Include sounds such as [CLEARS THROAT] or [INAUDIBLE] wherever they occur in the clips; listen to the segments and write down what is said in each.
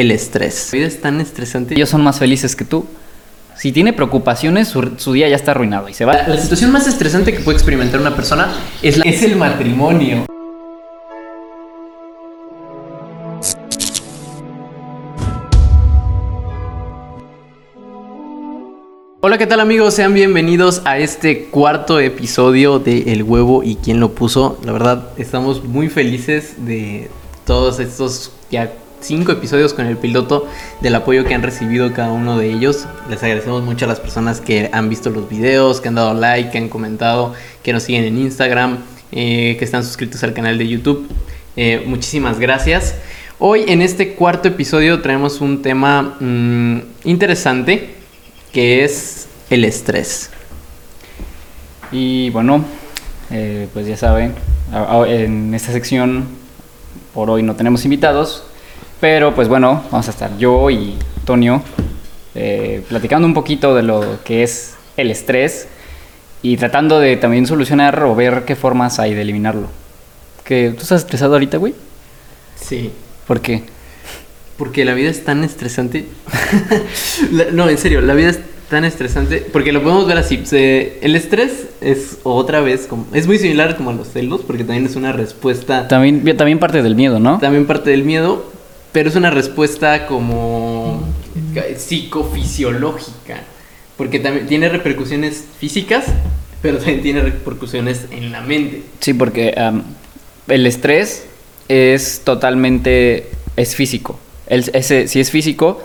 el estrés. La vida es tan estresante. Ellos son más felices que tú. Si tiene preocupaciones, su, su día ya está arruinado y se va. La, la situación más estresante que puede experimentar una persona es, la- es el matrimonio. Hola, ¿qué tal amigos? Sean bienvenidos a este cuarto episodio de El huevo y quién lo puso. La verdad, estamos muy felices de todos estos ya cinco episodios con el piloto, del apoyo que han recibido cada uno de ellos. Les agradecemos mucho a las personas que han visto los videos, que han dado like, que han comentado, que nos siguen en Instagram, eh, que están suscritos al canal de YouTube. Eh, muchísimas gracias. Hoy en este cuarto episodio traemos un tema mm, interesante que es el estrés. Y bueno, eh, pues ya saben, en esta sección por hoy no tenemos invitados, pero pues bueno, vamos a estar yo y Antonio eh, platicando un poquito de lo que es el estrés y tratando de también solucionar o ver qué formas hay de eliminarlo. ¿Que ¿Tú estás estresado ahorita, güey? Sí. ¿Por qué? Porque la vida es tan estresante. [LAUGHS] La- no, en serio, la vida es tan estresante. Porque lo podemos ver así. se- el estrés es otra vez como. Es muy similar como a los celos, porque también es una respuesta. También, también parte del miedo, ¿no? También parte del miedo, pero es una respuesta como. psicofisiológica. Porque también tiene repercusiones físicas, pero también tiene repercusiones en la mente. Sí, porque am, el estrés es totalmente, es físico. El, ese, si es físico,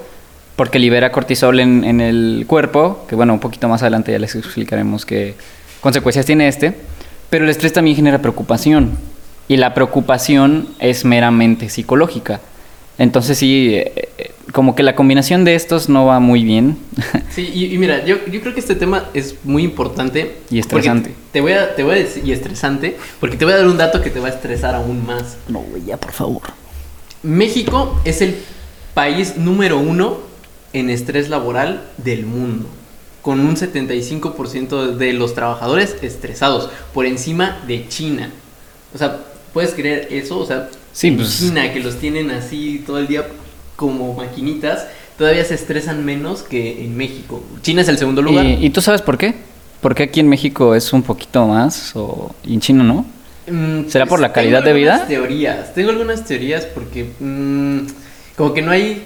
porque libera cortisol en, en el cuerpo, que bueno, un poquito más adelante ya les explicaremos qué consecuencias tiene este, pero el estrés también genera preocupación, y la preocupación es meramente psicológica. Entonces sí, eh, eh, como que la combinación de estos no va muy bien. [LAUGHS] Sí, y, y mira, yo, yo creo que este tema es muy importante. Y estresante. Te voy, a, te voy a decir, y estresante, porque te voy a dar un dato que te va a estresar aún más. no, güey, ya por favor. México es el país número uno en estrés laboral del mundo, con un 75% de los trabajadores estresados, por encima de China. O sea, ¿puedes creer eso? O sea, Sí, en pues- China, que los tienen así todo el día como maquinitas, todavía se estresan menos que en México. China es el segundo lugar. ¿Y, y tú sabes por qué? ¿Por qué aquí en México es un poquito más o, y en China no? Mm, ¿Será por la calidad de vida? teorías. Tengo algunas teorías porque mm, como que no hay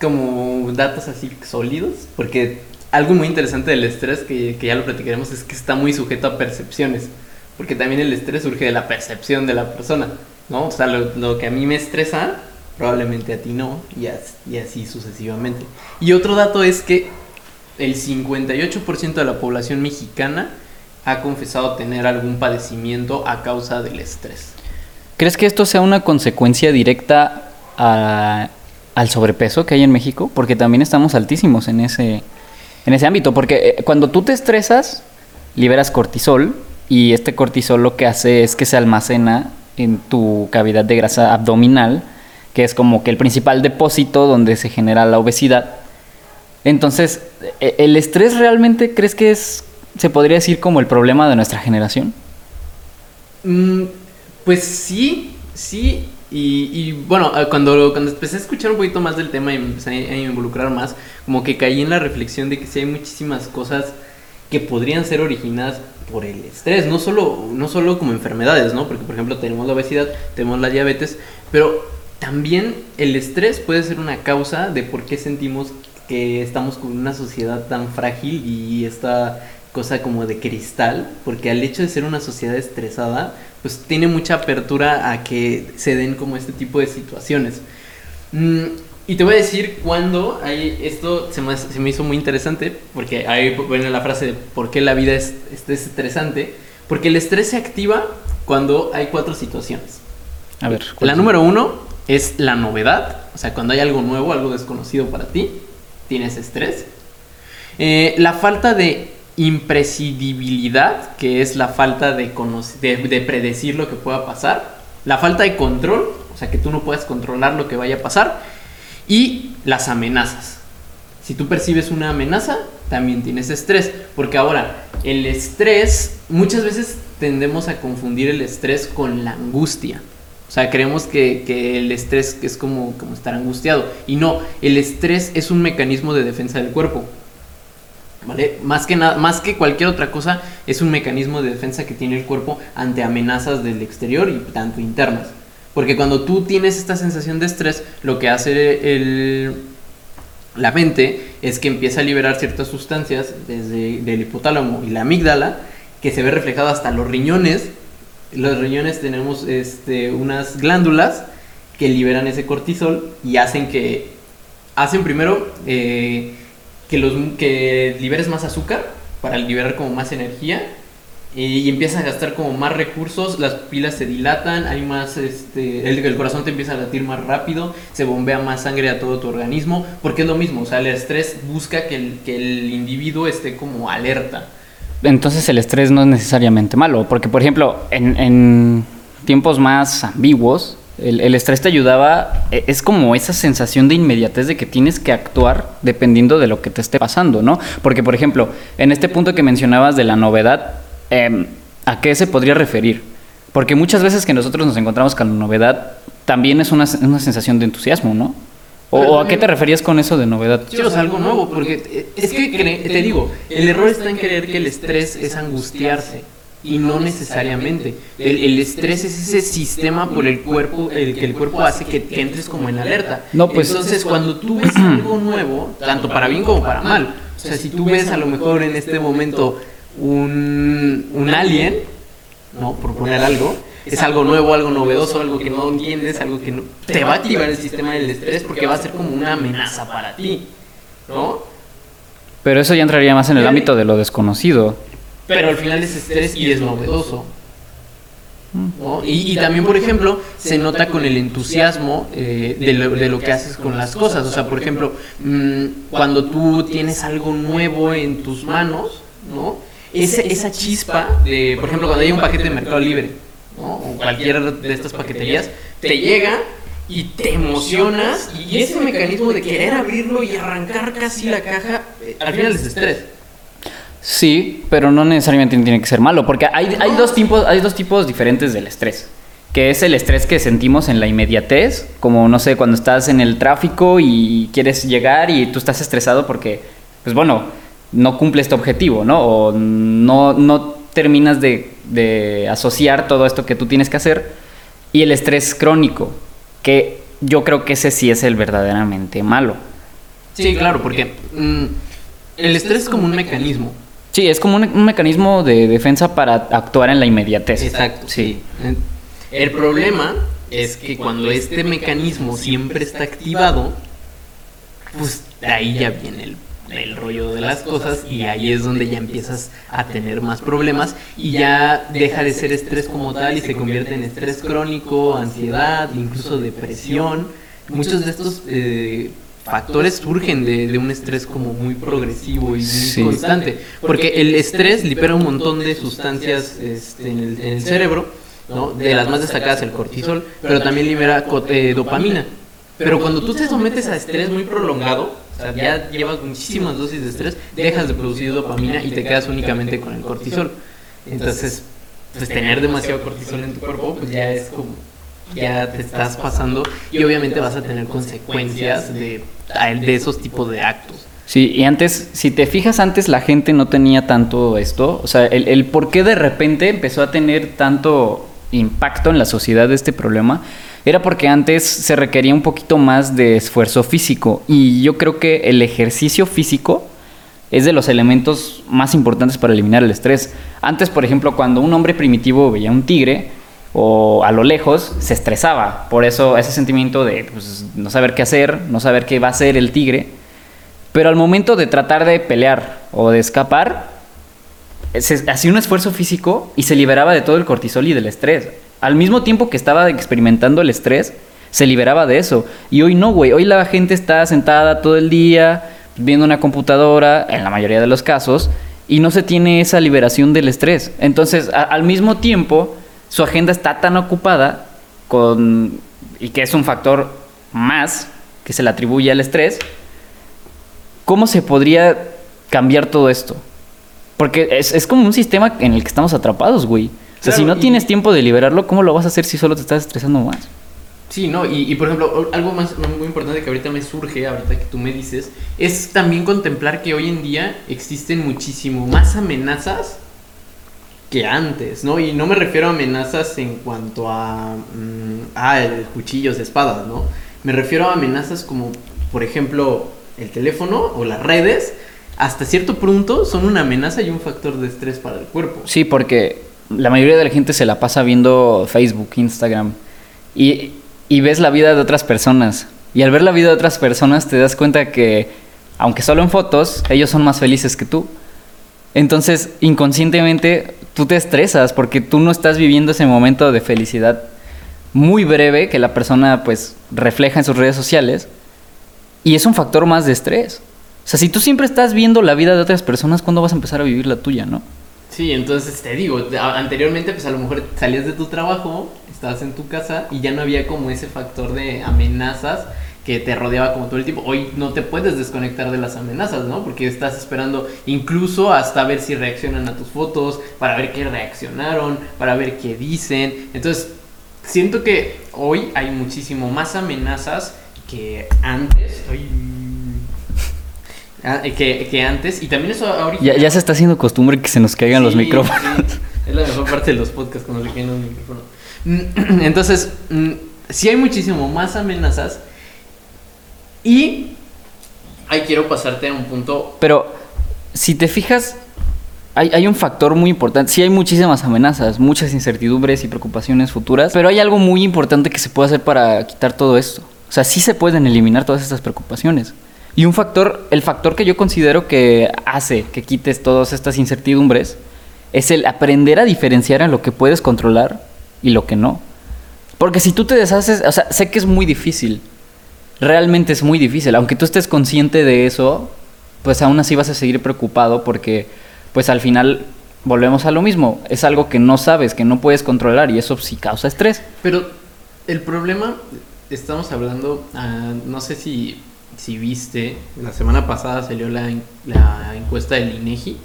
como datos así sólidos. Porque algo muy interesante del estrés, que, que ya lo platicaremos, es que está muy sujeto a percepciones. Porque también el estrés surge de la percepción de la persona. ¿No? O sea, lo, lo que a mí me estresa, probablemente a ti no. Y, as- y así sucesivamente. Y otro dato es que el 58% de la población mexicana ha confesado tener algún padecimiento a causa del estrés. ¿Crees que esto sea una consecuencia directa al sobrepeso que hay en México? Porque también estamos altísimos en ese, en ese ámbito. Porque eh, cuando tú te estresas, liberas cortisol y este cortisol lo que hace es que se almacena en tu cavidad de grasa abdominal, que es como que el principal depósito donde se genera la obesidad. Entonces, ¿e- ¿el estrés realmente crees que es, se podría decir como el problema de nuestra generación? Mm, pues sí, sí. Y, y, bueno, ah, cuando, cuando empecé a escuchar un poquito más del tema y empecé a involucrar más, como que caí en la reflexión de que sí hay muchísimas cosas que podrían ser originadas por el estrés, no solo, no solo como enfermedades, ¿no? Porque por ejemplo tenemos la obesidad, tenemos la diabetes, pero también el estrés puede ser una causa de por qué sentimos que estamos con una sociedad tan frágil y esta cosa como de cristal, porque al hecho de ser una sociedad estresada, pues tiene mucha apertura a que se den como este tipo de situaciones. Y te voy a decir cuándo hay esto se me, se me hizo muy interesante, porque ahí viene la frase de por qué la vida es, es estresante, porque el estrés se activa cuando hay cuatro situaciones. A ver. La ¿cuáles son? número uno es la novedad, o sea, cuando hay algo nuevo, algo desconocido para ti, tienes estrés. Eh, la falta de imprescindibilidad, que es la falta de, de, de predecir lo que pueda pasar. La falta de control, o sea, que tú no puedes controlar lo que vaya a pasar. Y las amenazas. Si tú percibes una amenaza, también tienes estrés. Porque ahora, el estrés, muchas veces tendemos a confundir el estrés con la angustia. O sea, creemos que, que el estrés es como, como estar angustiado. Y no, el estrés es un mecanismo de defensa del cuerpo. ¿Vale? Más que, más que cualquier otra cosa, es un mecanismo de defensa que tiene el cuerpo ante amenazas del exterior y tanto internas. Porque cuando tú tienes esta sensación de estrés, lo que hace el, la mente es que empieza a liberar ciertas sustancias desde el hipotálamo y la amígdala, que se ve reflejado hasta los riñones. Los riñones tenemos este, unas glándulas que liberan ese cortisol y hacen que, hacen primero eh, que, los, que liberes más azúcar para liberar como más energía y empiezas a gastar como más recursos, las pilas se dilatan, hay más, este, el, el, corazón te empieza a latir más rápido, se bombea más sangre a todo tu organismo, porque es lo mismo, o sea, el estrés busca que el, que el individuo esté como alerta. Entonces el estrés no es necesariamente malo, porque por ejemplo, en, en tiempos más ambiguos, el, el, estrés te ayudaba, e, es como esa sensación de inmediatez de que tienes que actuar dependiendo de lo que te esté pasando, ¿no? Porque, por ejemplo, en este punto que mencionabas de la novedad, eh, ¿a qué se podría referir? Porque muchas veces que nosotros nos encontramos con la novedad, también es una, una sensación de entusiasmo, ¿no? ¿O, a qué te referías con eso de novedad? Sí, o sea, algo nuevo, porque es que, te digo, el error está en creer que el estrés es angustiarse y no necesariamente. El, el, estrés es ese sistema por el cuerpo, el que el cuerpo hace que, que entres como en alerta. No, pues, Entonces, cuando tú ves algo nuevo, tanto para bien como para mal, o sea, si tú ves a lo mejor en este momento un, un alien, ¿no? Por poner algo, es algo nuevo, algo novedoso, algo que no entiendes, algo que no, te va a activar el sistema del estrés porque va a ser como una amenaza para ti, ¿no? Pero eso ya entraría más en el ámbito de lo desconocido. Pero al final es estrés y es novedoso. ¿no? Y, y, también, por ejemplo, se nota con el entusiasmo eh, de, lo, de, lo, que haces con las cosas. O sea, por ejemplo, mmm, cuando tú tienes algo nuevo en tus manos, ¿no? Ese, esa chispa de, por ejemplo, cuando hay un paquete de Mercado Libre, ¿no? o cualquier de estas paqueterías, te llega y te emocionas y ese mecanismo de querer abrirlo y arrancar casi la caja, eh, al final es estrés. Sí, pero no necesariamente tiene que ser malo, porque hay, hay, dos tipos, hay dos tipos diferentes del estrés. Que es el estrés que sentimos en la inmediatez, como no sé, cuando estás en el tráfico y quieres llegar y tú estás estresado porque, pues bueno, no cumple este objetivo, ¿no? O no, no terminas de, de asociar todo esto que tú tienes que hacer. Y el estrés crónico, que yo creo que ese sí es el verdaderamente malo. Sí, claro, porque mmm, el estrés es como un mecanismo. Sí, es como un, un, mecanismo de defensa para actuar en la inmediatez. Exacto, sí. El problema es que cuando este mecanismo siempre está activado, pues de ahí ya viene el, el rollo de las cosas y ahí es donde ya empiezas a tener más problemas y ya deja de ser estrés como tal y se convierte en estrés crónico, ansiedad, incluso depresión. Muchos de estos eh, factores surgen de, de, un estrés como muy progresivo y muy sí. constante. Porque el estrés libera un montón de sustancias este, en, el, en, el, cerebro, ¿no? de las más destacadas el cortisol, pero también libera eh, dopamina. Pero cuando tú te sometes a estrés muy prolongado, o sea, ya llevas muchísimas dosis de estrés, dejas de producir dopamina y te quedas únicamente con el cortisol. Entonces, pues tener demasiado cortisol en tu cuerpo, pues ya es como ya te estás pasando y obviamente vas a tener consecuencias de, de esos tipos de actos. Sí, y antes, si te fijas, antes la gente no tenía tanto esto, o sea, el, el por qué de repente empezó a tener tanto impacto en la sociedad este problema, era porque antes se requería un poquito más de esfuerzo físico y yo creo que el ejercicio físico es de los elementos más importantes para eliminar el estrés. Antes, por ejemplo, cuando un hombre primitivo veía un tigre, o a lo lejos se estresaba. Por eso ese sentimiento de pues, no saber qué hacer, no saber qué va a hacer el tigre. Pero al momento de tratar de pelear o de escapar, hacía un esfuerzo físico y se liberaba de todo el cortisol y del estrés. Al mismo tiempo que estaba experimentando el estrés, se liberaba de eso. Y hoy no, güey. Hoy la gente está sentada todo el día viendo una computadora, en la mayoría de los casos, y no se tiene esa liberación del estrés. Entonces, al mismo tiempo su agenda está tan ocupada con y que es un factor más que se le atribuye al estrés, ¿cómo se podría cambiar todo esto? Porque es, es, como un sistema en el que estamos atrapados, güey. Sea, si Claro, no y- tienes tiempo de liberarlo, ¿cómo lo vas a hacer si solo te estás estresando más? Sí, ¿no? Y, y, por ejemplo, algo más muy importante que ahorita me surge, ahorita que tú me dices, es también contemplar que hoy en día existen muchísimo más amenazas que antes, ¿no? Y no me refiero a amenazas en cuanto a, mm, ah, cuchillos, espadas, ¿no? Me refiero a amenazas como, por ejemplo, el teléfono o las redes, hasta cierto punto son una amenaza y un factor de estrés para el cuerpo. Sí, porque la mayoría de la gente se la pasa viendo Facebook, Instagram y, ves la vida de otras personas. Y al ver la vida de otras personas te das cuenta que, aunque solo en fotos, ellos son más felices que tú. Entonces, inconscientemente, tú te estresas porque tú no estás viviendo ese momento de felicidad muy breve que la persona pues refleja en sus redes sociales y es un factor más de estrés. O sea, si tú siempre estás viendo la vida de otras personas, ¿cuándo vas a empezar a vivir la tuya, no? Sí, entonces te digo, anteriormente pues a lo mejor salías de tu trabajo, estabas en tu casa y ya no había como ese factor de amenazas que te rodeaba como todo el tiempo. Hoy no te puedes desconectar de las amenazas, ¿no? Porque estás esperando incluso hasta ver si reaccionan a tus fotos, para ver qué reaccionaron, para ver qué dicen. Entonces, siento que hoy hay muchísimo más amenazas que antes. Ah, que, que antes, y también eso ahorita. Ya, ya se está haciendo costumbre que se nos caigan los Sí, micrófonos. sí. Es la mejor parte de los podcasts cuando le caen los micrófonos. [CLEARS THROAT] Entonces, mm, sí hay muchísimo más amenazas. Y ahí quiero pasarte a un punto. Pero si te fijas, hay, hay un factor muy importante. Sí hay muchísimas amenazas, muchas incertidumbres y preocupaciones futuras, pero hay algo muy importante que se puede hacer para quitar todo esto. O sea, sí se pueden eliminar todas estas preocupaciones. Y un factor, el factor que yo considero que hace que quites todas estas incertidumbres es el aprender a diferenciar en lo que puedes controlar y lo que no. Porque si tú te deshaces, o sea, sé que es muy difícil. Realmente es muy difícil. Aunque tú estés consciente de eso, pues aún así vas a seguir preocupado porque, pues al final, volvemos a lo mismo. Es algo que no sabes, que no puedes controlar y eso sí causa estrés. Pero el problema, estamos hablando, ah, no sé si, si viste, la semana pasada salió la, la encuesta del INEGI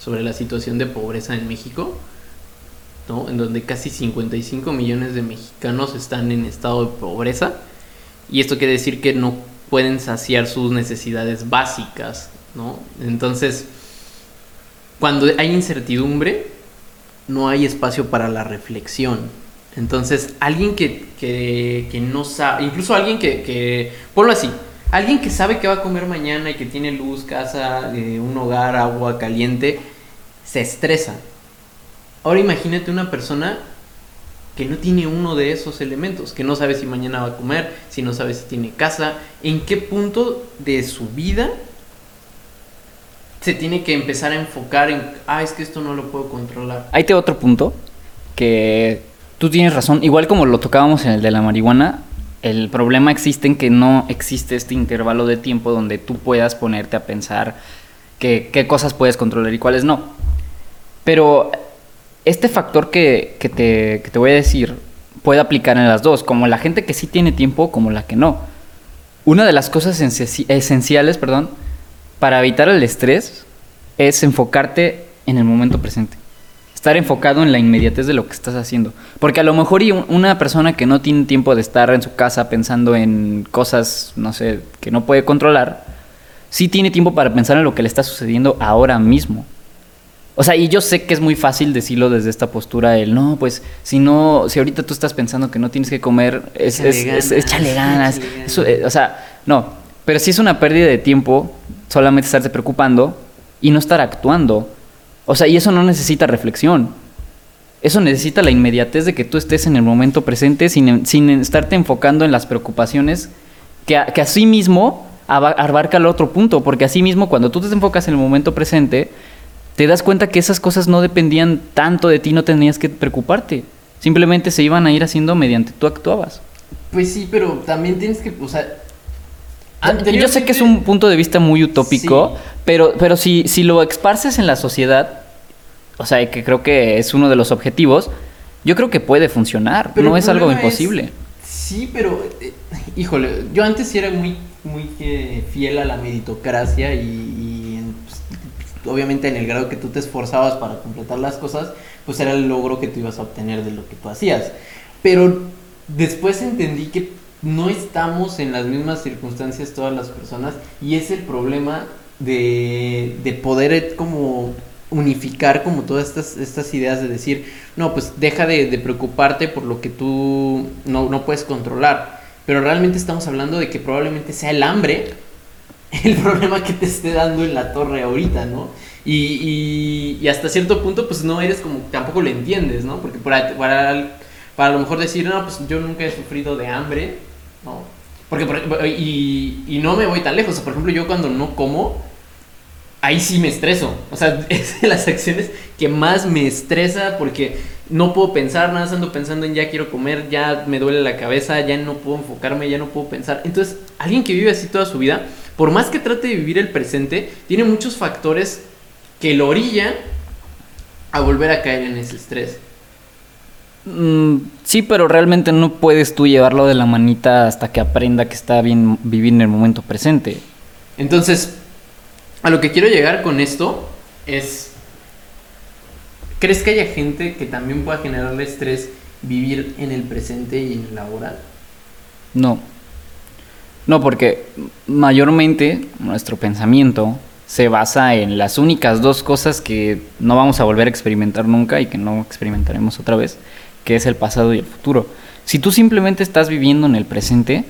sobre la situación de pobreza en México, ¿no? En donde casi 55 millones de mexicanos están en estado de pobreza. Y esto quiere decir que no pueden saciar sus necesidades básicas, ¿no? Entonces, cuando hay incertidumbre, no hay espacio para la reflexión. Entonces, alguien que, que, que no sabe, incluso alguien que, que, ponlo así, alguien que sabe que va a comer mañana y que tiene luz, casa, eh, un hogar, agua caliente, se estresa. Ahora imagínate una persona que no tiene uno de esos elementos, que no sabe si mañana va a comer, si no sabe si tiene casa, en qué punto de su vida se tiene que empezar a enfocar en, ah, es que esto no lo puedo controlar. Ahí otro punto que tú tienes razón. Igual como lo tocábamos en el de la marihuana, el problema existe en que no existe este intervalo de tiempo donde tú puedas ponerte a pensar que- qué cosas puedes controlar y cuáles no. Pero este factor que, que te, que te voy a decir puede aplicar en las dos, como la gente que sí tiene tiempo como la que no. Una de las cosas esenci- esenciales, perdón, para evitar el estrés es enfocarte en el momento presente. Estar enfocado en la inmediatez de lo que estás haciendo. Porque a lo mejor y un- una persona que no tiene tiempo de estar en su casa pensando en cosas, no sé, que no puede controlar, sí tiene tiempo para pensar en lo que le está sucediendo ahora mismo. O sea, y yo sé que es muy fácil decirlo desde esta postura, el no, pues si no, si ahorita tú estás pensando que no tienes que comer, es, Échale es, es- ganas, échale ganas. échale ganas. Eso, eh, o sea, no, pero sí es una pérdida de tiempo solamente estarse preocupando y no estar actuando. O sea, y eso no necesita reflexión. Eso necesita la inmediatez de que tú estés en el momento presente sin, sin estarte enfocando en las preocupaciones que, a- que así mismo aba- abarca el otro punto, porque así mismo cuando tú te enfocas en el momento presente, te das cuenta que esas cosas no dependían tanto de ti, no tenías que preocuparte. Simplemente se iban a ir haciendo mediante tú actuabas. Pues sí, pero también tienes que, o sea... Yo sé que es un punto de vista muy utópico, Sí. pero, pero si, si lo esparces en la sociedad, o sea, que creo que es uno de los objetivos, yo creo que puede funcionar, Pero no es algo imposible. Sí, pero... eh, híjole, yo antes sí era muy, muy eh, fiel a la meritocracia y... y, pues, obviamente en el grado que tú te esforzabas para completar las cosas, pues era el logro que tú ibas a obtener de lo que tú hacías. Pero después entendí que no estamos en las mismas circunstancias todas las personas y es el problema de, de poder como unificar como todas estas, estas ideas de decir, no, pues deja de, preocuparte por lo que tú no, no, puedes controlar. Pero realmente estamos hablando de que probablemente sea el hambre [LAUGHS] el problema que te esté dando en la torre ahorita, ¿no? Y, y, y hasta cierto punto, pues no eres como, tampoco lo entiendes, ¿no? Porque para, para, para a lo mejor decir, no, pues yo nunca he sufrido de hambre, Porque, y, no me voy tan lejos. por ejemplo, yo cuando no como, ahí sí me estreso. O sea, [LAUGHS] es de las acciones que más me estresa porque no puedo pensar, nada ando pensando en ya quiero comer, ya me duele la cabeza, ya no puedo enfocarme, ya no puedo pensar. Entonces, alguien que vive así toda su vida, por más que trate de vivir el presente, tiene muchos factores que lo orillan a volver a caer en ese estrés. Mm, sí, pero realmente no puedes tú llevarlo de la manita hasta que aprenda que está bien vivir en el momento presente. Entonces, a lo que quiero llegar con esto es, ¿crees que haya gente que también pueda generarle estrés vivir en el presente y en el laboral? No. No, porque mayormente nuestro pensamiento se basa en las únicas dos cosas que no vamos a volver a experimentar nunca y que no experimentaremos otra vez, que es el pasado y el futuro. Si tú simplemente estás viviendo en el presente,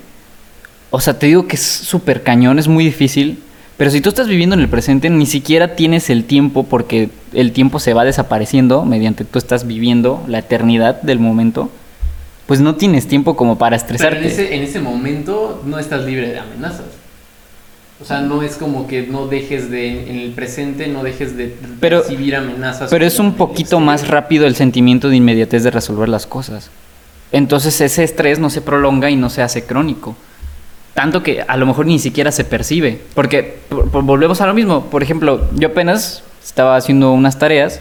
o sea, te digo que es súper cañón, es muy difícil pero si tú estás viviendo en el presente, ni siquiera tienes el tiempo porque el tiempo se va desapareciendo mediante tú estás viviendo la eternidad del momento. Pues no tienes tiempo como para estresarte. Pero en ese, en ese momento no estás libre de amenazas. O sea, no es como que no dejes de, en el presente, no dejes de recibir amenazas. Pero es un poquito más rápido el sentimiento de inmediatez de resolver las cosas. Entonces ese estrés no se prolonga y no se hace crónico tanto que a lo mejor ni siquiera se percibe. Porque volvemos a lo mismo. Por ejemplo, yo apenas estaba haciendo unas tareas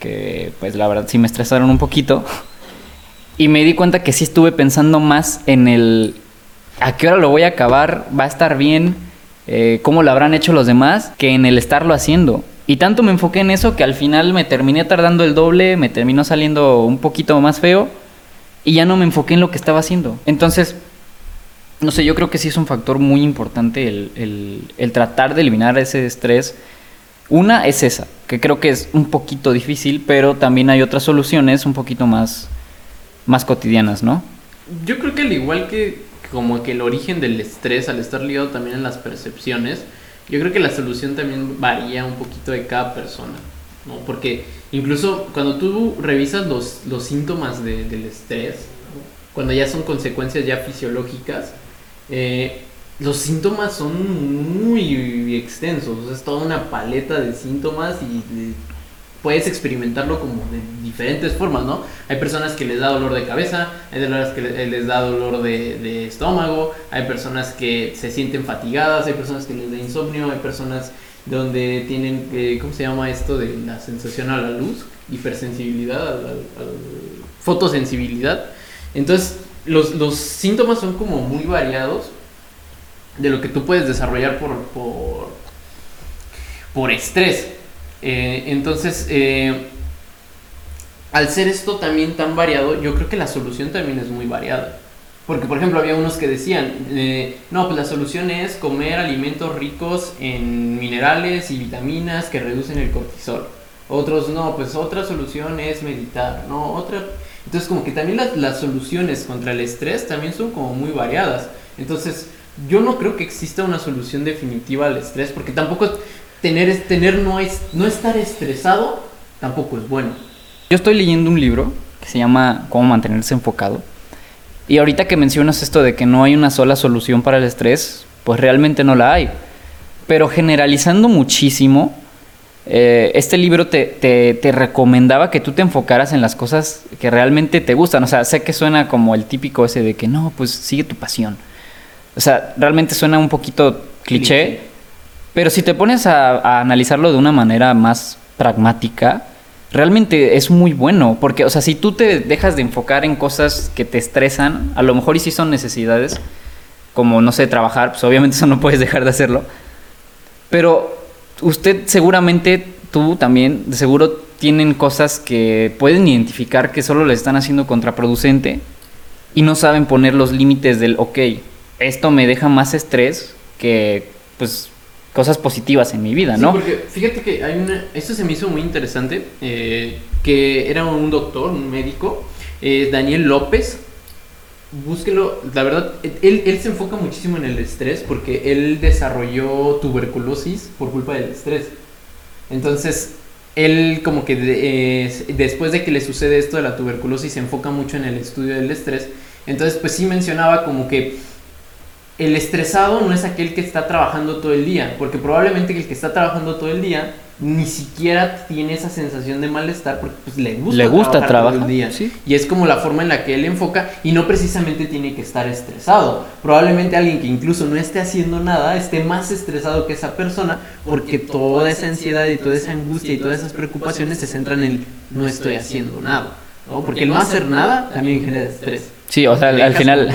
que pues la verdad sí me estresaron un poquito. Y me di cuenta que sí estuve pensando más en el a qué hora lo voy a acabar, va a estar bien, eh, cómo lo habrán hecho los demás, que en el estarlo haciendo. Y tanto me enfoqué en eso que al final me terminé tardando el doble, me terminó saliendo un poquito más feo y ya no me enfoqué en lo que estaba haciendo. Entonces, no sé, yo creo que sí es un factor muy importante el, el, tratar de eliminar ese estrés. Una es esa, que creo que es un poquito difícil, pero también hay otras soluciones un poquito más, más cotidianas, ¿no? Yo creo que al igual que como que el origen del estrés, al estar ligado también en las percepciones, yo creo que la solución también varía un poquito de cada persona, ¿no? Porque incluso cuando tú revisas los, los síntomas del estrés, cuando ya son consecuencias ya fisiológicas, eh, los síntomas son muy extensos, es toda una paleta de síntomas y puedes experimentarlo como de diferentes formas, ¿no? Hay personas que les da dolor de cabeza, hay personas que les da dolor de, estómago, hay personas que se sienten fatigadas, hay personas que les da insomnio, hay personas donde tienen, eh, ¿cómo se llama esto? De la sensación a la luz, hipersensibilidad, fotosensibilidad. Entonces, los, los, síntomas son como muy variados de lo que tú puedes desarrollar por, por, por estrés. Eh, entonces, eh, al ser esto también tan variado, yo creo que la solución también es muy variada. Porque, por ejemplo, había unos que decían, eh, no, pues la solución es comer alimentos ricos en minerales y vitaminas que reducen el cortisol. Otros, no, pues otra solución es meditar, ¿no? Otra entonces como que también las, las soluciones contra el estrés también son como muy variadas. Entonces yo no creo que exista una solución definitiva al estrés porque tampoco tener, tener no, es, no estar estresado tampoco es bueno. Yo estoy leyendo un libro que se llama Cómo mantenerse enfocado. Y ahorita que mencionas esto de que no hay una sola solución para el estrés, pues realmente no la hay. Pero generalizando muchísimo, eh, este libro te, te, recomendaba que tú te enfocaras en las cosas que realmente te gustan. O sea, sé que suena como el típico ese de que no, pues sigue tu pasión. O sea, realmente suena un poquito cliché, pero si te pones a, analizarlo de una manera más pragmática, realmente es muy bueno. Porque, o sea, si tú te dejas de enfocar en cosas que te estresan, a lo mejor y sí son necesidades, como, no sé, trabajar, pues obviamente eso no puedes dejar de hacerlo. Pero usted seguramente, tú también, de seguro tienen cosas que pueden identificar que solo le están haciendo contraproducente y no saben poner los límites del, ok, esto me deja más estrés que, pues, cosas positivas en mi vida, Sí, ¿no? porque fíjate que hay una. Esto se me hizo muy interesante. eh, que era un doctor, un médico, eh, Daniel López. Búsquelo. La verdad, él, él se enfoca muchísimo en el estrés porque él desarrolló tuberculosis por culpa del estrés. Entonces, él como que de- eh, después de que le sucede esto de la tuberculosis se enfoca mucho en el estudio del estrés. Entonces, pues sí mencionaba como que el estresado no es aquel que está trabajando todo el día, porque probablemente el que está trabajando todo el día ni siquiera tiene esa sensación de malestar porque pues, le gusta, Le gusta trabajar todo el día. sí. Y es como la forma en la que él enfoca y no precisamente tiene que estar estresado. Probablemente alguien que incluso no esté haciendo nada esté más estresado que esa persona porque toda esa ansiedad y toda esa angustia y todas esas preocupaciones se centran en no estoy haciendo nada. ¿no? Porque el no hacer nada también genera estrés. Sí, o sea, al, final,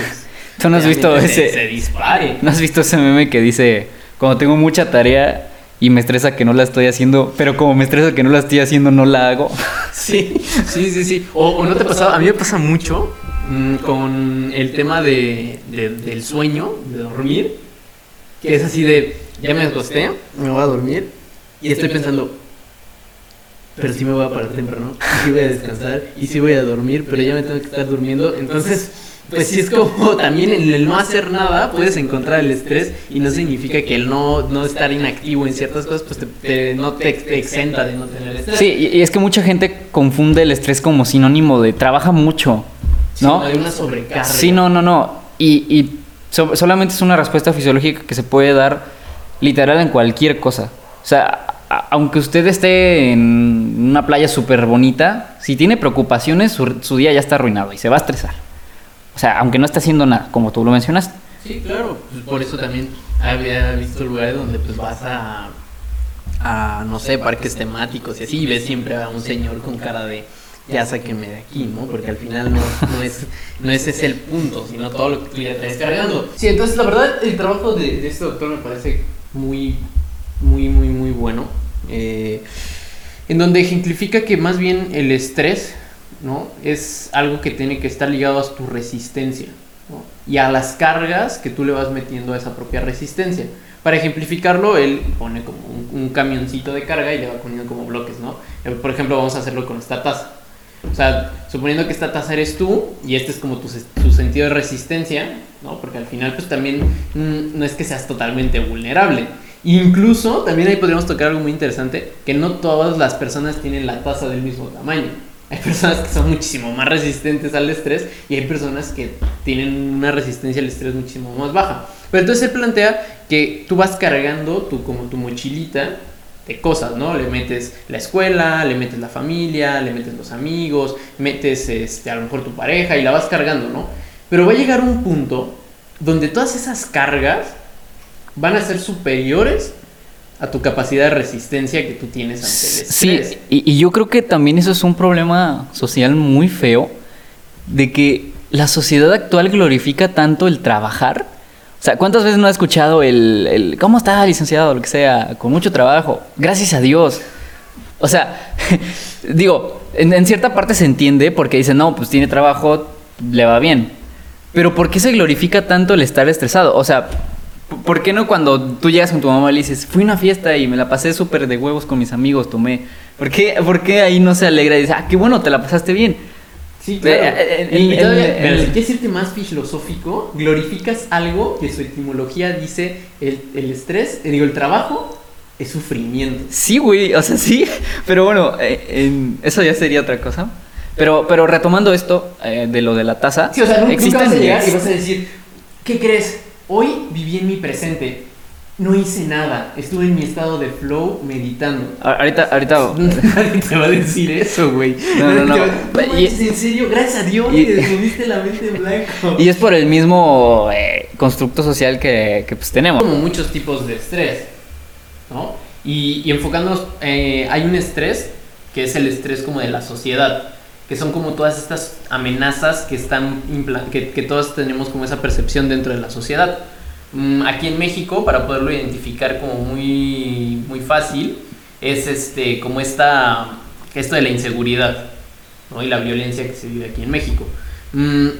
tú no has visto ese... Se dispare. ¿No has visto ese meme que dice, cuando tengo mucha tarea y me estresa que no la estoy haciendo, pero como me estresa que no la estoy haciendo, no la hago? [LAUGHS] Sí, sí, sí, sí. O, o no te ha pasado, a mí me pasa mucho mm, con el tema de, de- del sueño, de dormir, que es así de, ya me acosté, me voy a dormir y estoy pensando, pero sí me voy a parar temprano, y sí voy a descansar, y sí voy a dormir, pero ya me tengo que estar durmiendo, entonces... Pues sí es como [LAUGHS] también en el no hacer nada puedes encontrar el estrés y no significa que el no, no estar inactivo en ciertas cosas pues te, te- no te, te exenta de no tener estrés. Sí, y es que mucha gente confunde el estrés como sinónimo de trabaja mucho, ¿no? Hay una sobrecarga. Sí, no, no, no. Y, y so- solamente es una respuesta fisiológica que se puede dar literal en cualquier cosa. O sea, aunque usted esté en una playa súper bonita, si tiene preocupaciones, su, su día ya está arruinado y se va a estresar. O sea, aunque no esté haciendo nada, como tú lo mencionaste. Sí, claro. Pues por eso también había visto lugares donde pues vas a, a no sé, parques temáticos y así y ves siempre a un señor con cara de ya sáquenme de aquí, ¿no? Porque al final no, no es ese es el punto, sino todo lo que tú ya estás cargando. Sí, entonces la verdad el trabajo de, de este doctor me parece muy, muy, muy, muy bueno. Eh, en donde ejemplifica que más bien el estrés, ¿no? Es algo que tiene que estar ligado a tu resistencia. Y a las cargas que tú le vas metiendo a esa propia resistencia. Para ejemplificarlo, él pone como un, camioncito de carga y le va poniendo como bloques, ¿no? Eh, Por ejemplo, vamos a hacerlo con esta taza. O sea, suponiendo que esta taza eres tú y este es como tu, tu sentido de resistencia, ¿no? Porque al final, pues también mm, no es que seas totalmente vulnerable. Incluso, también ahí podríamos tocar algo muy interesante, que no todas las personas tienen la taza del mismo tamaño. Hay personas que son muchísimo más resistentes al estrés y hay personas que tienen una resistencia al estrés muchísimo más baja. Pero entonces él plantea que tú vas cargando tu, como tu mochilita de cosas, ¿no? Le metes la escuela, le metes la familia, le metes los amigos, metes este, a lo mejor tu pareja y la vas cargando, ¿no? Pero va a llegar un punto donde todas esas cargas van a ser superiores a tu capacidad de resistencia que tú tienes ante el Sí, y, y yo creo que también eso es un problema social muy feo, de que la sociedad actual glorifica tanto el trabajar. O sea, ¿cuántas veces no has escuchado el, el ¿cómo está, licenciado? Lo que sea, con mucho trabajo. Gracias a Dios. O sea, [LAUGHS] digo, en, en cierta parte se entiende porque dicen, no, pues tiene trabajo, le va bien. Pero ¿por qué se glorifica tanto el estar estresado? O sea, ¿por qué no cuando tú llegas con tu mamá y le dices, fui a una fiesta y me la pasé súper de huevos con mis amigos, tomé? ¿Por qué, ¿Por qué ahí no se alegra y dice, ah, qué bueno, te la pasaste bien? Sí, claro. Eh, eh, Y el- todavía, el- el- quieres irte más filosófico, glorificas algo que su etimología dice el, el estrés, eh, digo, el trabajo es sufrimiento. Sí, güey, o sea, sí, pero bueno, eh, en- eso ya sería otra cosa. Pero, pero retomando esto eh, de lo de la taza, Sí, o sea, nunca existen vas a llegar y vas a decir, ¿qué crees? Hoy viví en mi presente, no hice nada, estuve en mi estado de flow meditando. A- Ahorita, ahorita. [LAUGHS] Nadie te va a decir eso, güey. No, no, no. [LAUGHS] Y- en serio, gracias a Dios y- tuviste la mente en blanco. Y es por el mismo eh, constructo social que, que, pues tenemos. como muchos tipos de estrés, ¿no? Y, y enfocándonos, eh, hay un estrés que es el estrés como de la sociedad, que son como todas estas amenazas que están que, que todos tenemos como esa percepción dentro de la sociedad, Mm, aquí en México, para poderlo identificar como muy, muy fácil, es este, como esta, esto de la inseguridad ¿no? y la violencia que se vive aquí en México. Mm,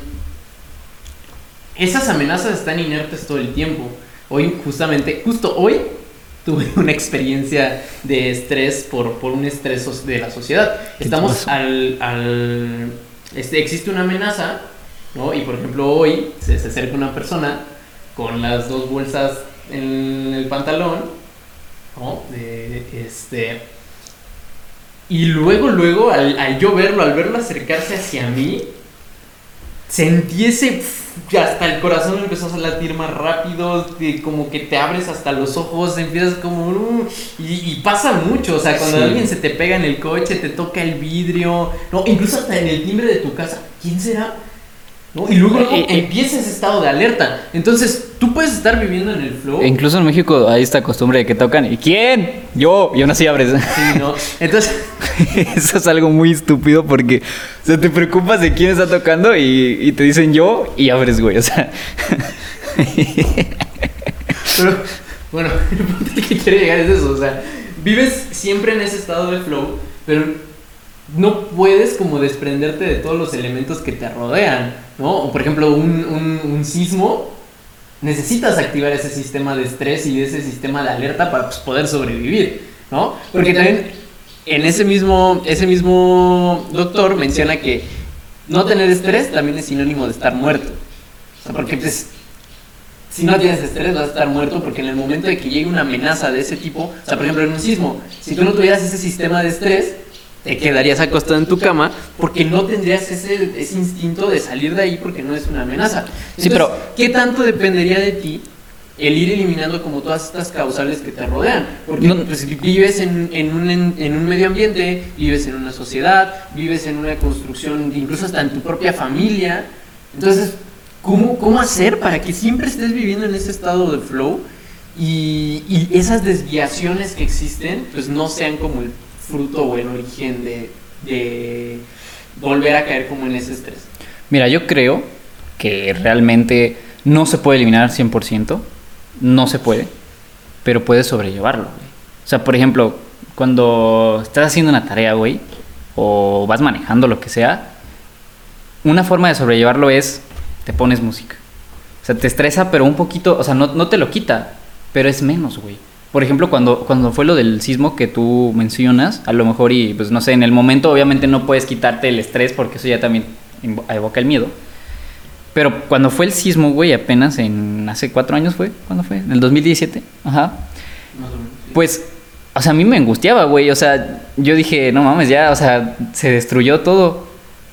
esas amenazas están inertes todo el tiempo. Hoy, justamente, justo hoy, tuve una experiencia de estrés por, por un estrés de la sociedad. Estamos al, al este, existe una amenaza, ¿no? Y por ejemplo hoy se, se, acerca una persona con las dos bolsas en el pantalón, ¿no? De, este, y luego, luego, al, al yo verlo, al verlo acercarse hacia mí, sentí ese hasta el corazón empezó a latir más rápido, como que te abres hasta los ojos, empiezas como... Uh, y, pasa mucho, o sea, cuando alguien se te pega en el coche, te toca el vidrio, no, incluso hasta en el timbre de tu casa, ¿quién será? ¿No? Y luego eh, eh, empieza ese estado de alerta. Entonces, tú puedes estar viviendo en el flow. E incluso en México hay esta costumbre de que tocan, ¿y quién? Yo, y aún así abres. Sí, ¿no? Entonces, [LAUGHS] eso es algo muy estúpido porque, o sea, te preocupas de quién está tocando y, y te dicen yo y abres, güey, o sea. [LAUGHS] Pero, bueno, [LAUGHS] el punto que quiere llegar es eso, o sea, vives siempre en ese estado de flow, pero no puedes como desprenderte de todos los elementos que te rodean, ¿no? O por ejemplo, un, un, sismo, necesitas activar ese sistema de estrés y ese sistema de alerta para pues, poder sobrevivir, ¿no? Porque también en ese mismo, ese mismo doctor menciona que no tener estrés también es sinónimo de estar muerto. O sea, porque pues, si no tienes estrés vas a estar muerto porque en el momento de que llegue una amenaza de ese tipo, o sea, por ejemplo en un sismo, si tú no tuvieras ese sistema de estrés, te quedarías acostado en tu cama porque no tendrías ese, ese instinto de salir de ahí porque no es una amenaza. sí, pero ¿qué tanto dependería de ti el ir eliminando como todas estas causales que te rodean? Porque pues, vives en, en, un, en, un medio ambiente, vives en una sociedad, vives en una construcción, incluso hasta en tu propia familia. Entonces, ¿cómo, cómo hacer para que siempre estés viviendo en ese estado de flow? Y, y, esas desviaciones que existen, pues no sean como el fruto o el origen de, volver a caer como en ese estrés? Mira, yo creo que realmente no se puede eliminar 100%, no se puede, pero puedes sobrellevarlo. O sea, por ejemplo, cuando estás haciendo una tarea, güey, o vas manejando lo que sea, una forma de sobrellevarlo es te pones música. O sea, te estresa, pero un poquito, o sea, no, no te lo quita, pero es menos, güey por ejemplo, cuando, cuando fue lo del sismo que tú mencionas, a lo mejor y pues no sé, en el momento obviamente no puedes quitarte el estrés porque eso ya también evoca el miedo. Pero cuando fue el sismo, güey, apenas en hace cuatro años fue, ¿cuándo fue? En el 2017, ajá. Pues, o sea, a mí me angustiaba, güey, o sea, yo dije, no mames, ya, o sea, se destruyó todo.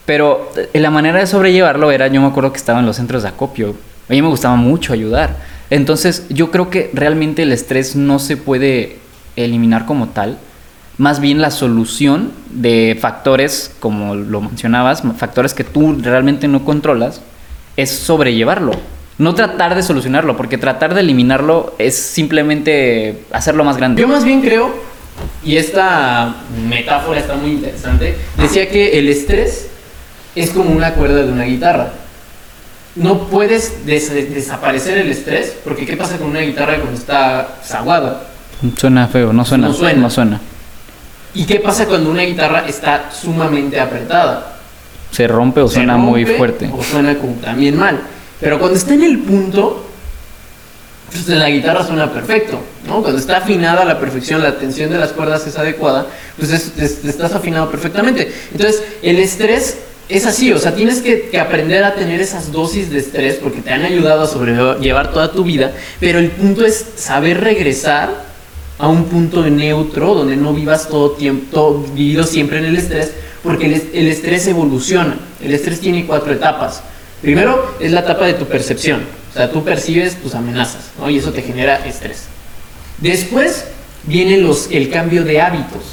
Pero eh, la manera de sobrellevarlo era, yo me acuerdo que estaba en los centros de acopio. A mí me gustaba mucho ayudar. Entonces yo creo que realmente el estrés no se puede eliminar como tal. Más bien la solución de factores, como lo mencionabas, factores que tú realmente no controlas, es sobrellevarlo. No tratar de solucionarlo, porque tratar de eliminarlo es simplemente hacerlo más grande. Yo más bien creo, y esta metáfora está muy interesante, decía que el estrés es como una cuerda de una guitarra no puedes desaparecer el estrés, porque ¿qué pasa con una guitarra cuando está saguada? Suena feo, no suena, no suena. ¿Y qué pasa cuando una guitarra está sumamente apretada? Se rompe o suena muy fuerte. O suena también mal. Pero cuando está en el punto, pues la guitarra suena perfecto, ¿no? Cuando está afinada a la perfección, la tensión de las cuerdas es adecuada, pues estás afinado perfectamente. Entonces, el estrés es así, o sea, tienes que, aprender a tener esas dosis de estrés porque te han ayudado a sobrellevar toda tu vida, pero el punto es saber regresar a un punto neutro donde no vivas todo tiempo, vivido siempre en el estrés, porque el, estrés evoluciona. El estrés tiene cuatro etapas. Primero es la etapa de tu percepción, o sea, tú percibes tus amenazas, ¿no? Y eso te genera estrés. Después viene los, el cambio de hábitos.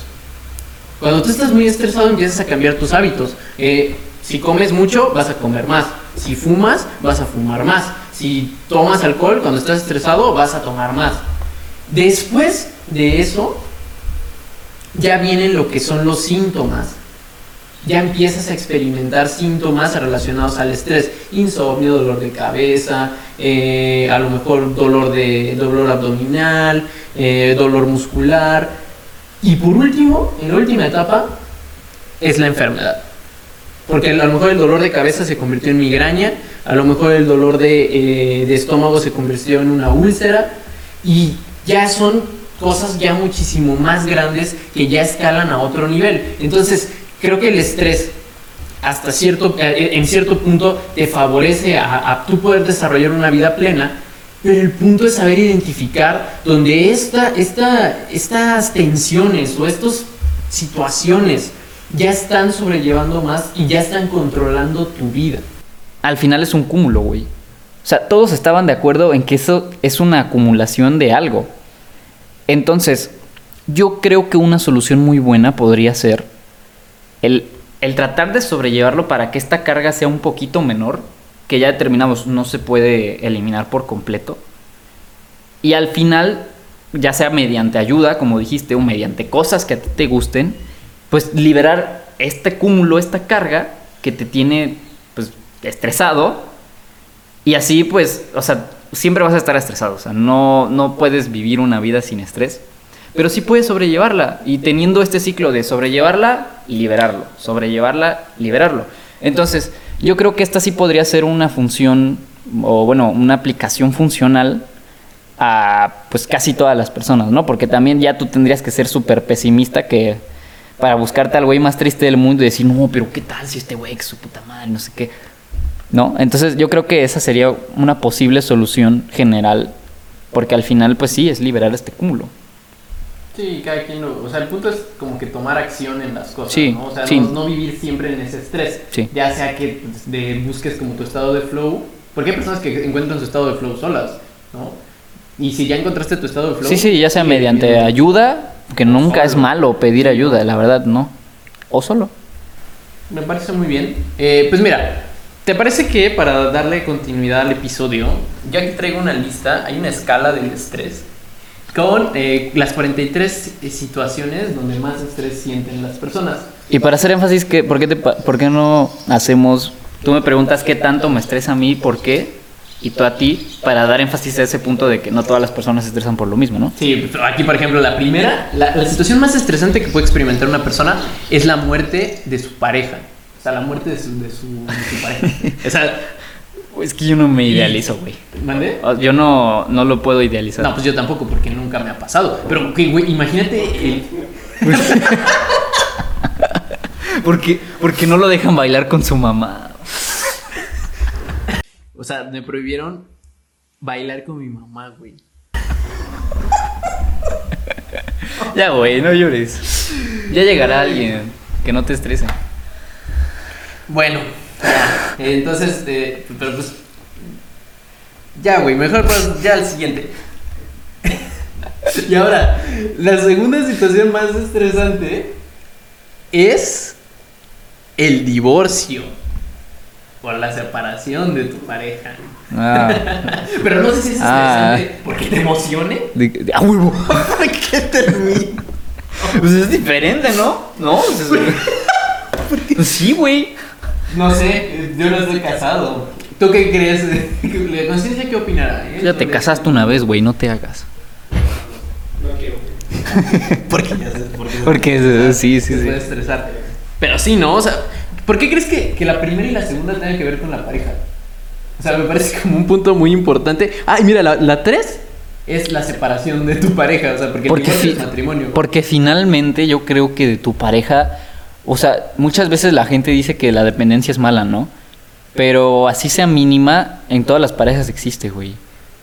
Cuando tú estás muy estresado empiezas a cambiar tus hábitos. Eh, si comes mucho, vas a comer más. Si fumas, vas a fumar más. Si tomas alcohol cuando estás estresado, vas a tomar más. Después de eso, ya vienen lo que son los síntomas. ya empiezas a experimentar síntomas relacionados al estrés, insomnio, dolor de cabeza, eh, a lo mejor dolor, de, dolor abdominal, eh, dolor muscular. Y por último, en la última etapa, es la enfermedad. Porque a lo mejor el dolor de cabeza se convirtió en migraña, a lo mejor el dolor de, eh, de estómago se convirtió en una úlcera y ya son cosas ya muchísimo más grandes que ya escalan a otro nivel. Entonces, creo que el estrés hasta cierto, eh, en cierto punto te favorece a, a tú poder desarrollar una vida plena, pero el punto es saber identificar donde esta, esta, estas tensiones o estas situaciones ya están sobrellevando más y ya están controlando tu vida. Al final es un cúmulo, güey. O sea, todos estaban de acuerdo en que eso es una acumulación de algo. Entonces, yo creo que una solución muy buena podría ser el, el tratar de sobrellevarlo para que esta carga sea un poquito menor, que ya determinamos no se puede eliminar por completo. Y al final, ya sea mediante ayuda, como dijiste, o mediante cosas que a ti te gusten, pues liberar este cúmulo, esta carga que te tiene pues estresado. Y así pues, o sea, siempre vas a estar estresado, o sea, no, no puedes vivir una vida sin estrés, pero sí puedes sobrellevarla. Y teniendo este ciclo de sobrellevarla y liberarlo, sobrellevarla, liberarlo. Entonces, yo creo que esta sí podría ser una función o bueno, una aplicación funcional a pues casi todas las personas, ¿no? Porque también ya tú tendrías que ser súper pesimista que para buscarte al güey más triste del mundo y decir, no, pero ¿qué tal si este güey es su puta madre, no sé qué? ¿No? Entonces yo creo que esa sería una posible solución general, porque al final, pues sí, es liberar este cúmulo. Sí, cada quien, lo- o sea, el punto es como que tomar acción en las cosas, Sí, ¿no? O sea, sí. no, no vivir siempre en ese estrés. Sí. Ya sea que pues, de- busques como tu estado de flow, porque hay personas que encuentran su estado de flow solas, ¿no? Y si ya encontraste tu estado de flow... Sí, sí, ya sea mediante ayuda, que nunca es malo pedir ayuda, la verdad, no. O solo. Me parece muy bien. Eh, pues mira, ¿te parece que para darle continuidad al episodio, yo aquí traigo una lista, hay una escala del estrés con eh, las 43 situaciones donde más estrés sienten las personas. Y para hacer énfasis, que, ¿por, qué te ¿por qué no hacemos... Tú me preguntas qué tanto me estresa a mí, por qué, y tú a ti, para dar énfasis a ese punto de que no todas las personas se estresan por lo mismo, ¿no? Sí, aquí por ejemplo, la primera, la, la situación más estresante que puede experimentar una persona es la muerte de su pareja. O sea, la muerte de su, de su, de su pareja. [LAUGHS] O sea, Es que yo no me idealizo, güey. ¿mande? Yo no, no lo puedo idealizar. No, pues yo tampoco, porque nunca me ha pasado. Pero, güey, imagínate el, [LAUGHS] porque, porque no lo dejan bailar con su mamá. O sea, me prohibieron bailar con mi mamá, güey. Ya, güey, no llores. Ya llegará alguien que no te estrese. Bueno, ya. Entonces, eh, pero pues. Ya, güey, mejor pues ya al siguiente. [LAUGHS] y ahora, la segunda situación más estresante es el divorcio o la separación de tu pareja. Ah, [LAUGHS] Pero no sé si es Ah. estresante porque te emocione. de, de- ¡Ah, huevo! [LAUGHS] que termine. Pues es diferente, ¿no? No, pues, sí, güey. No sé, yo no estoy casado. ¿Tú qué crees? [LAUGHS] ¿La conciencia qué opinará? eh? Ya te casaste una vez, güey, no te hagas. No quiero. porque ya sé, porque, Porque sí, sí, te sí. puede estresar. Pero sí, ¿no? O sea, ¿por qué crees que, que la primera y la segunda tengan que ver con la pareja? O sea, me parece como un punto muy importante. Ah, y mira, la, la tres es la separación de tu pareja. O sea, porque, Porque, fi- es matrimonio. porque finalmente yo creo que de tu pareja, o sea, muchas veces la gente dice que la dependencia es mala, ¿no? Pero así sea mínima, en todas las parejas existe, güey.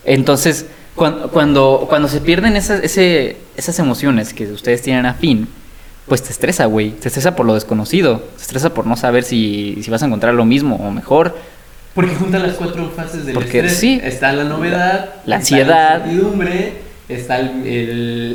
Entonces, cuando, cuando, cuando se pierden esas, ese, esas emociones que ustedes tienen afín, pues te estresa, güey. Te estresa por lo desconocido. Te estresa por no saber si, si vas a encontrar lo mismo o mejor. Porque junta las cuatro fases del Porque estrés. sí. Está la novedad, La está ansiedad. la incertidumbre, está el-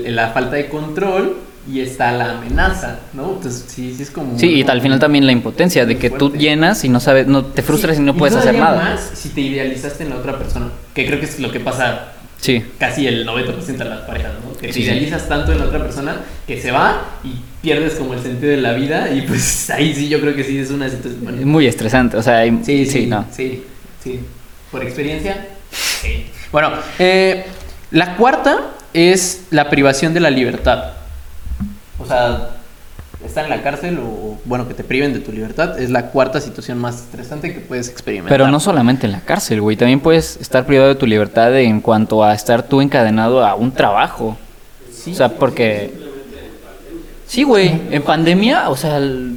el- la falta de control y está la amenaza, ¿no? Entonces sí, sí es como... Sí, y al final también la impotencia de que tú fuerte. llenas y no sabes, no te frustras Sí, y no puedes hacer todavía nada. más si te idealizaste en la otra persona, que creo que es lo que pasa Sí. casi el 90% de las parejas, ¿no? Que te Sí, sí. idealizas tanto en la otra persona que se va y pierdes como el sentido de la vida y pues [LAUGHS] ahí sí yo creo que sí es una situación... Es muy estresante, o sea, hay- Sí, sí, no. sí, sí. Por experiencia, sí. Bueno, eh, la cuarta es la privación de la libertad. O sea, estar en la cárcel o, bueno, que te priven de tu libertad es la cuarta situación más estresante que puedes experimentar. Pero no solamente en la cárcel, güey. También puedes estar privado de tu libertad en cuanto a estar tú encadenado a un trabajo. Sí. O sea, porque... Sí, güey. En pandemia, o sea, el-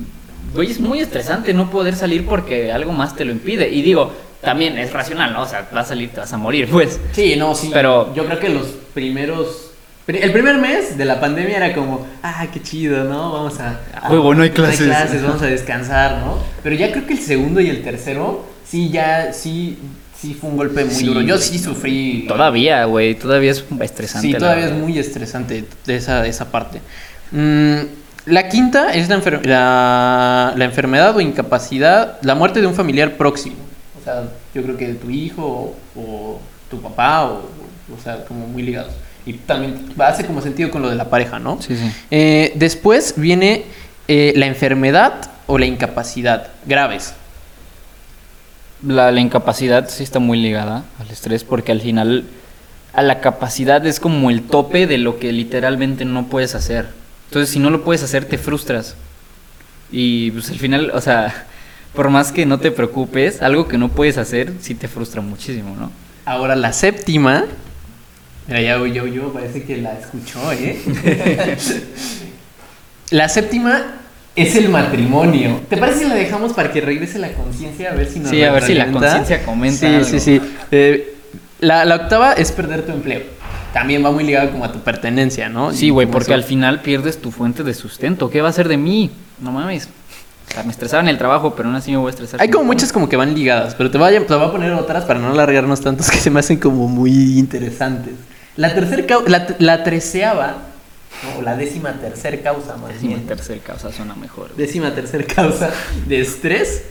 güey, es muy estresante no poder salir porque algo más te lo impide. Y digo, también es racional, ¿no? O sea, vas a salir, te vas a morir, pues. Sí, no, sí. Pero- yo creo que los primeros. pri- El primer mes de la pandemia era como, ah, qué chido, ¿no? Vamos a. A huevo, no hay clases. [LAUGHS] vamos a descansar, ¿no? Pero ya creo que el segundo y el tercero, sí, ya, sí, sí fue un golpe muy Sí. duro. Yo sí sufrí. Todavía, güey. Todavía es estresante. Sí, la todavía es verdad. muy estresante de esa, esa parte. Mm, la quinta es la, enfer- la, la enfermedad o incapacidad, la muerte de un familiar próximo. O sea, yo creo que de tu hijo o, o tu papá, o, o sea, como muy ligados. Y también hace como sentido con lo de la pareja, ¿no? Sí, sí. Eh, después viene eh, la enfermedad o la incapacidad graves. La, la incapacidad sí está muy ligada al estrés porque al final a la capacidad es como el tope de lo que literalmente no puedes hacer. Entonces si no lo puedes hacer te frustras. Y pues al final, o sea, por más que no te preocupes, algo que no puedes hacer sí te frustra muchísimo, ¿no? Ahora la séptima. Mira, ya yo, yo, yo, parece que la escuchó, ¿eh? [LAUGHS] la séptima es el matrimonio. ¿Te parece si la dejamos para que regrese la conciencia? A ver si nos Sí, a ver si la conciencia comenta Sí, algo. sí, sí. Eh, la, la octava es perder tu empleo. También va muy ligado como a tu pertenencia, ¿no? Sí, güey, porque eso- al final pierdes tu fuente de sustento. ¿Qué va a ser de mí? No mames. O sea, me estresaba en el trabajo, pero aún así me voy a estresar. Hay como muchas como que van ligadas, pero te voy, a, te voy a poner otras para no alargarnos tantos que se me hacen como muy interesantes. La tercera, la, la treceava, o la décima tercer causa más Décima bien, tercer causa suena mejor. güey. décima tercer causa de estrés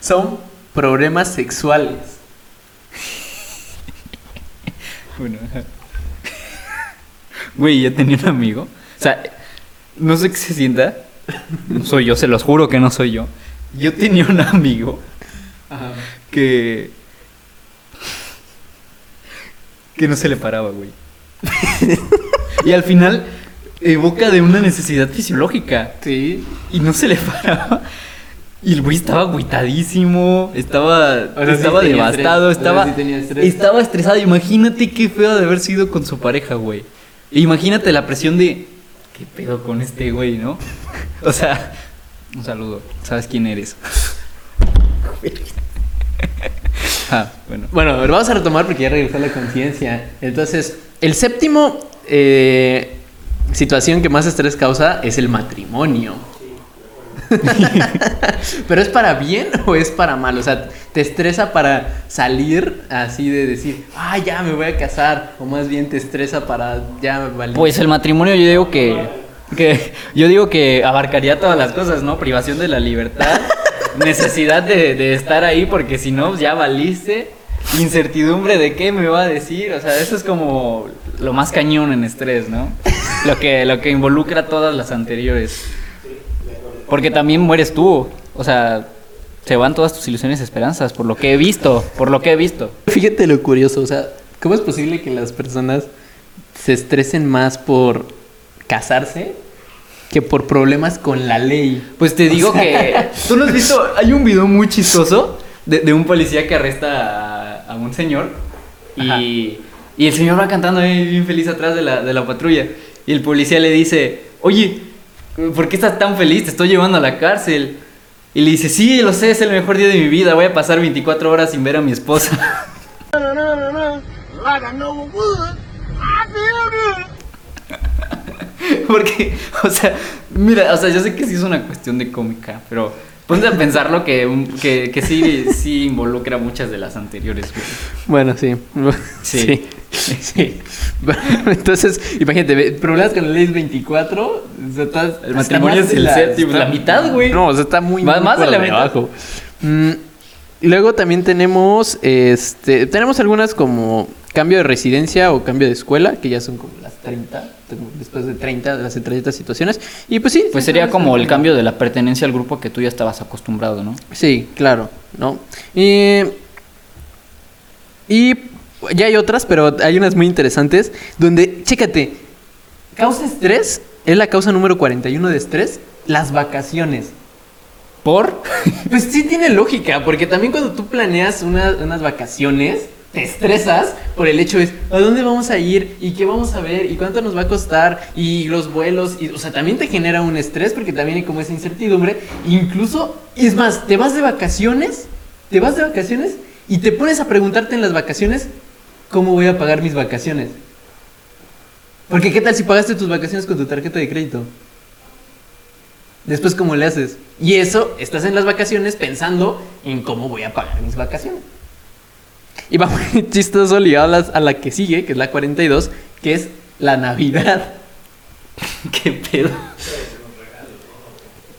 son problemas sexuales. [LAUGHS] Bueno. Güey, yo tenía un amigo. O sea, no sé qué se sienta. No soy yo, se los juro que no soy yo. Yo tenía un amigo que. que no se le paraba, güey. y al final evoca de una necesidad fisiológica. Sí. Y no se le paraba. Y el güey estaba agüitadísimo, estaba, O sea, sí estaba devastado, estrés, o sea, estaba, sí estaba estresado. Imagínate qué feo de haber sido con su pareja, güey. Imagínate la presión de, ¿qué pedo con este güey, no? [LAUGHS] O sea, un saludo, ¿sabes quién eres? [LAUGHS] ah, bueno. Bueno, a ver, vamos a retomar porque ya regresó la conciencia. Entonces, el séptimo eh, situación que más estrés causa es el matrimonio. [LAUGHS] Pero es para bien o es para mal? O sea, ¿te estresa para salir así de decir, ah, ya me voy a casar? O más bien te estresa para ya valer. Pues el matrimonio yo digo que, que yo digo que abarcaría todas las cosas, ¿no? Privación de la libertad, [LAUGHS] necesidad de, de estar ahí porque si no ya valiste, incertidumbre de qué me va a decir, o sea, eso es como lo más cañón en estrés, ¿no? Lo que lo que involucra todas las anteriores. Porque también mueres tú, o sea, se van todas tus ilusiones y esperanzas por lo que he visto, por lo que he visto. Fíjate lo curioso, o sea, ¿cómo es posible que las personas se estresen más por casarse que por problemas con la ley? Pues te digo que. ¿Tú no has visto? Hay un video muy chistoso de, de un policía que arresta a, a un señor. Y, y el señor va cantando ahí bien feliz atrás de la, de la patrulla. Y el policía le dice: Oye, ¿por qué estás tan feliz? Te estoy llevando a la cárcel. Y le dice: Sí, lo sé, es el mejor día de mi vida. Voy a pasar 24 horas sin ver a mi esposa. [LAUGHS] [LAUGHS] Porque, o sea, mira, o sea, yo sé que sí es una cuestión de cómica, pero ponte a pensarlo que, que, que sí, sí involucra muchas de las anteriores, güey. Bueno, sí. Sí. Sí. [LAUGHS] sí. [LAUGHS] Entonces, imagínate, problemas con la ley es 24. o sea, estás- El matrimonio es el de séptimo, la mitad, güey. No, o sea, está muy, Más- muy más de la mitad. debajo. Mm, luego también tenemos, este, tenemos algunas como cambio de residencia o cambio de escuela, que ya son como las 30, como después de 30, las 30 situaciones. Y pues sí. Pues sí, sería como el cambio de la pertenencia al grupo que tú ya estabas acostumbrado, ¿no? Sí, claro, ¿no? Y, y ya hay otras, pero hay unas muy interesantes, donde, chécate, causa estrés, es la causa número 41 de estrés, las vacaciones. ¿Por? [LAUGHS] Pues sí tiene lógica, porque también cuando tú planeas una- unas vacaciones, te estresas por el hecho de a dónde vamos a ir y qué vamos a ver y cuánto nos va a costar y los vuelos, y, o sea, también te genera un estrés porque también hay como esa incertidumbre. Incluso, es más, te vas de vacaciones, te vas de vacaciones y te pones a preguntarte en las vacaciones cómo voy a pagar mis vacaciones. Porque qué tal si pagaste tus vacaciones con tu tarjeta de crédito. Después, ¿cómo le haces? Y eso, estás en las vacaciones pensando en cómo voy a pagar mis vacaciones. Y va muy [LAUGHS] chistoso ligado a, las- a la que sigue, que es la 42, que es la Navidad. [LAUGHS] ¿Qué pedo?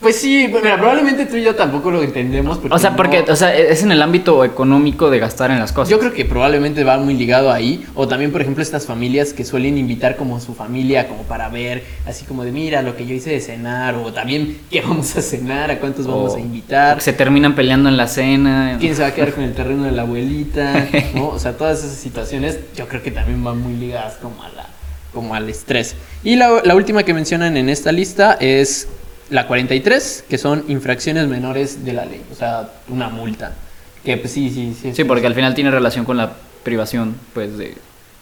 Pues sí, mira, probablemente tú y yo tampoco lo entendemos. Porque O sea, porque, no- o sea, es en el ámbito económico de gastar en las cosas. Yo creo que probablemente va muy ligado ahí. O también, por ejemplo, estas familias que suelen invitar como su familia, como para ver, así como de mira lo que yo hice de cenar. O también qué vamos a cenar, a cuántos vamos a invitar. Se terminan peleando en la cena. quién se va a quedar con el terreno de la abuelita, [LAUGHS] ¿no? O sea, todas esas situaciones yo creo que también van muy ligadas como a la como al estrés. Y la, la última que mencionan en esta lista es la 43, que son infracciones menores de la ley, o sea, una multa. Que pues sí, sí, sí. Sí, porque al final tiene relación con la privación, pues, de,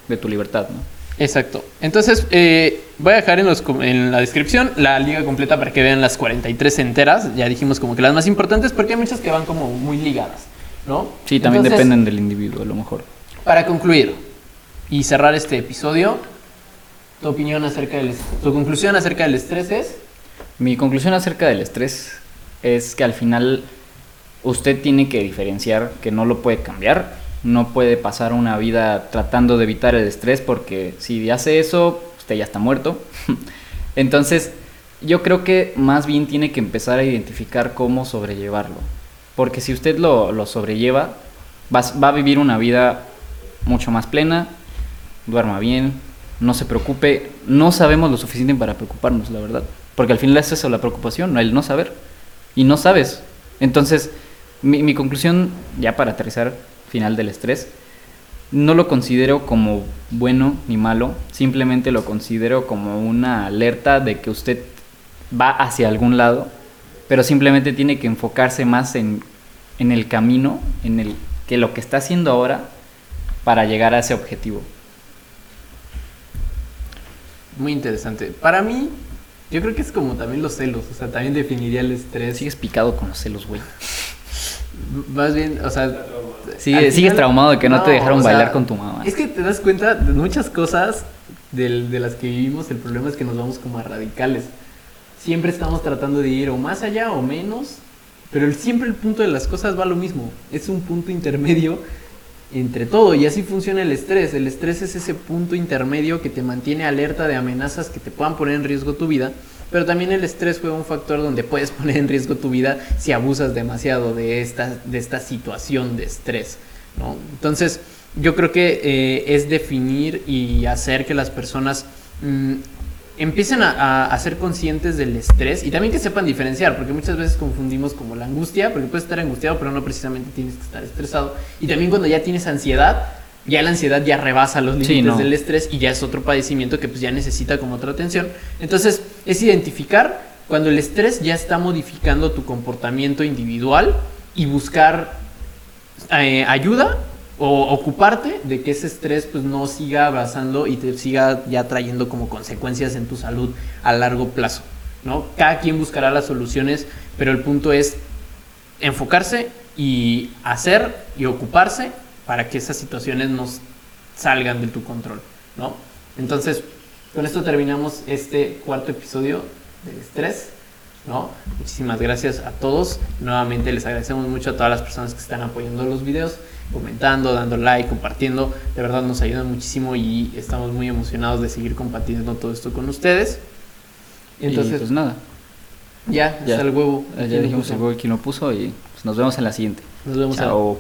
de tu libertad, ¿no? Exacto. Entonces, eh, voy a dejar en, los, en la descripción la liga completa para que vean las 43 enteras. Ya dijimos como que las más importantes porque hay muchas que van como muy ligadas, ¿no? Sí, también Entonces, dependen del individuo, a lo mejor. Para concluir y cerrar este episodio, tu opinión acerca del tu conclusión acerca del estrés es Mi conclusión acerca del estrés es que al final usted tiene que diferenciar que no lo puede cambiar, no puede pasar una vida tratando de evitar el estrés porque si hace eso, usted ya está muerto. [LAUGHS] Entonces, yo creo que más bien tiene que empezar a identificar cómo sobrellevarlo. Porque si usted lo, sobrelleva, va, va a vivir una vida mucho más plena, duerma bien, no se preocupe. No sabemos lo suficiente para preocuparnos, la verdad. Porque al final es eso la preocupación, el no saber. Y no sabes. Entonces, mi, mi conclusión, ya para aterrizar, final del estrés, no lo considero como bueno ni malo, simplemente lo considero como una alerta de que usted va hacia algún lado, pero simplemente tiene que enfocarse más en, en el camino, en el que lo que está haciendo ahora para llegar a ese objetivo. muy interesante. Para mí, yo creo que es como también los celos, o sea, también definiría el estrés. Sigues picado con los celos, güey. Más bien, o sea, Sigue- sigues traumado de que no te dejaron o sea, bailar con tu mamá. Es que te das cuenta de muchas cosas del- de las que vivimos, el problema es que nos vamos como a radicales. Siempre estamos tratando de ir o más allá o menos, pero el- siempre el punto de las cosas va lo mismo. Es un punto intermedio entre todo y así funciona el estrés. El estrés es ese punto intermedio que te mantiene alerta de amenazas que te puedan poner en riesgo tu vida, pero también el estrés juega un factor donde puedes [LAUGHS] poner en riesgo tu vida si abusas demasiado de esta, de esta situación de estrés. ¿no? Entonces, yo creo que eh, es definir y hacer que las personas mm, empiecen a, a- a ser conscientes del estrés y también que sepan diferenciar, porque muchas veces confundimos como la angustia, porque puedes estar angustiado, pero no precisamente tienes que estar estresado. Y también cuando ya tienes ansiedad, ya la ansiedad ya rebasa los límites Sí, no. del estrés y ya es otro padecimiento que pues ya necesita como otra atención. Entonces, es identificar cuando el estrés ya está modificando tu comportamiento individual y buscar eh, ayuda o ocuparte de que ese estrés pues no siga avanzando y te siga ya trayendo como consecuencias en tu salud a largo plazo, ¿no? Cada quien buscará las soluciones, pero el punto es enfocarse y hacer y ocuparse para que esas situaciones no salgan de tu control, ¿no? Entonces, con esto terminamos este cuarto episodio del estrés. ¿no? Muchísimas gracias a todos. Nuevamente les agradecemos mucho a todas las personas que están apoyando los videos, comentando, dando like, compartiendo. De verdad nos ayudan muchísimo y estamos muy emocionados de seguir compartiendo todo esto con ustedes. Y Entonces, pues nada, ya, ya. está el huevo. ya ¿Quién lo dijimos el huevo quién lo puso y pues nos vemos en la siguiente. Nos vemos. a- Chao.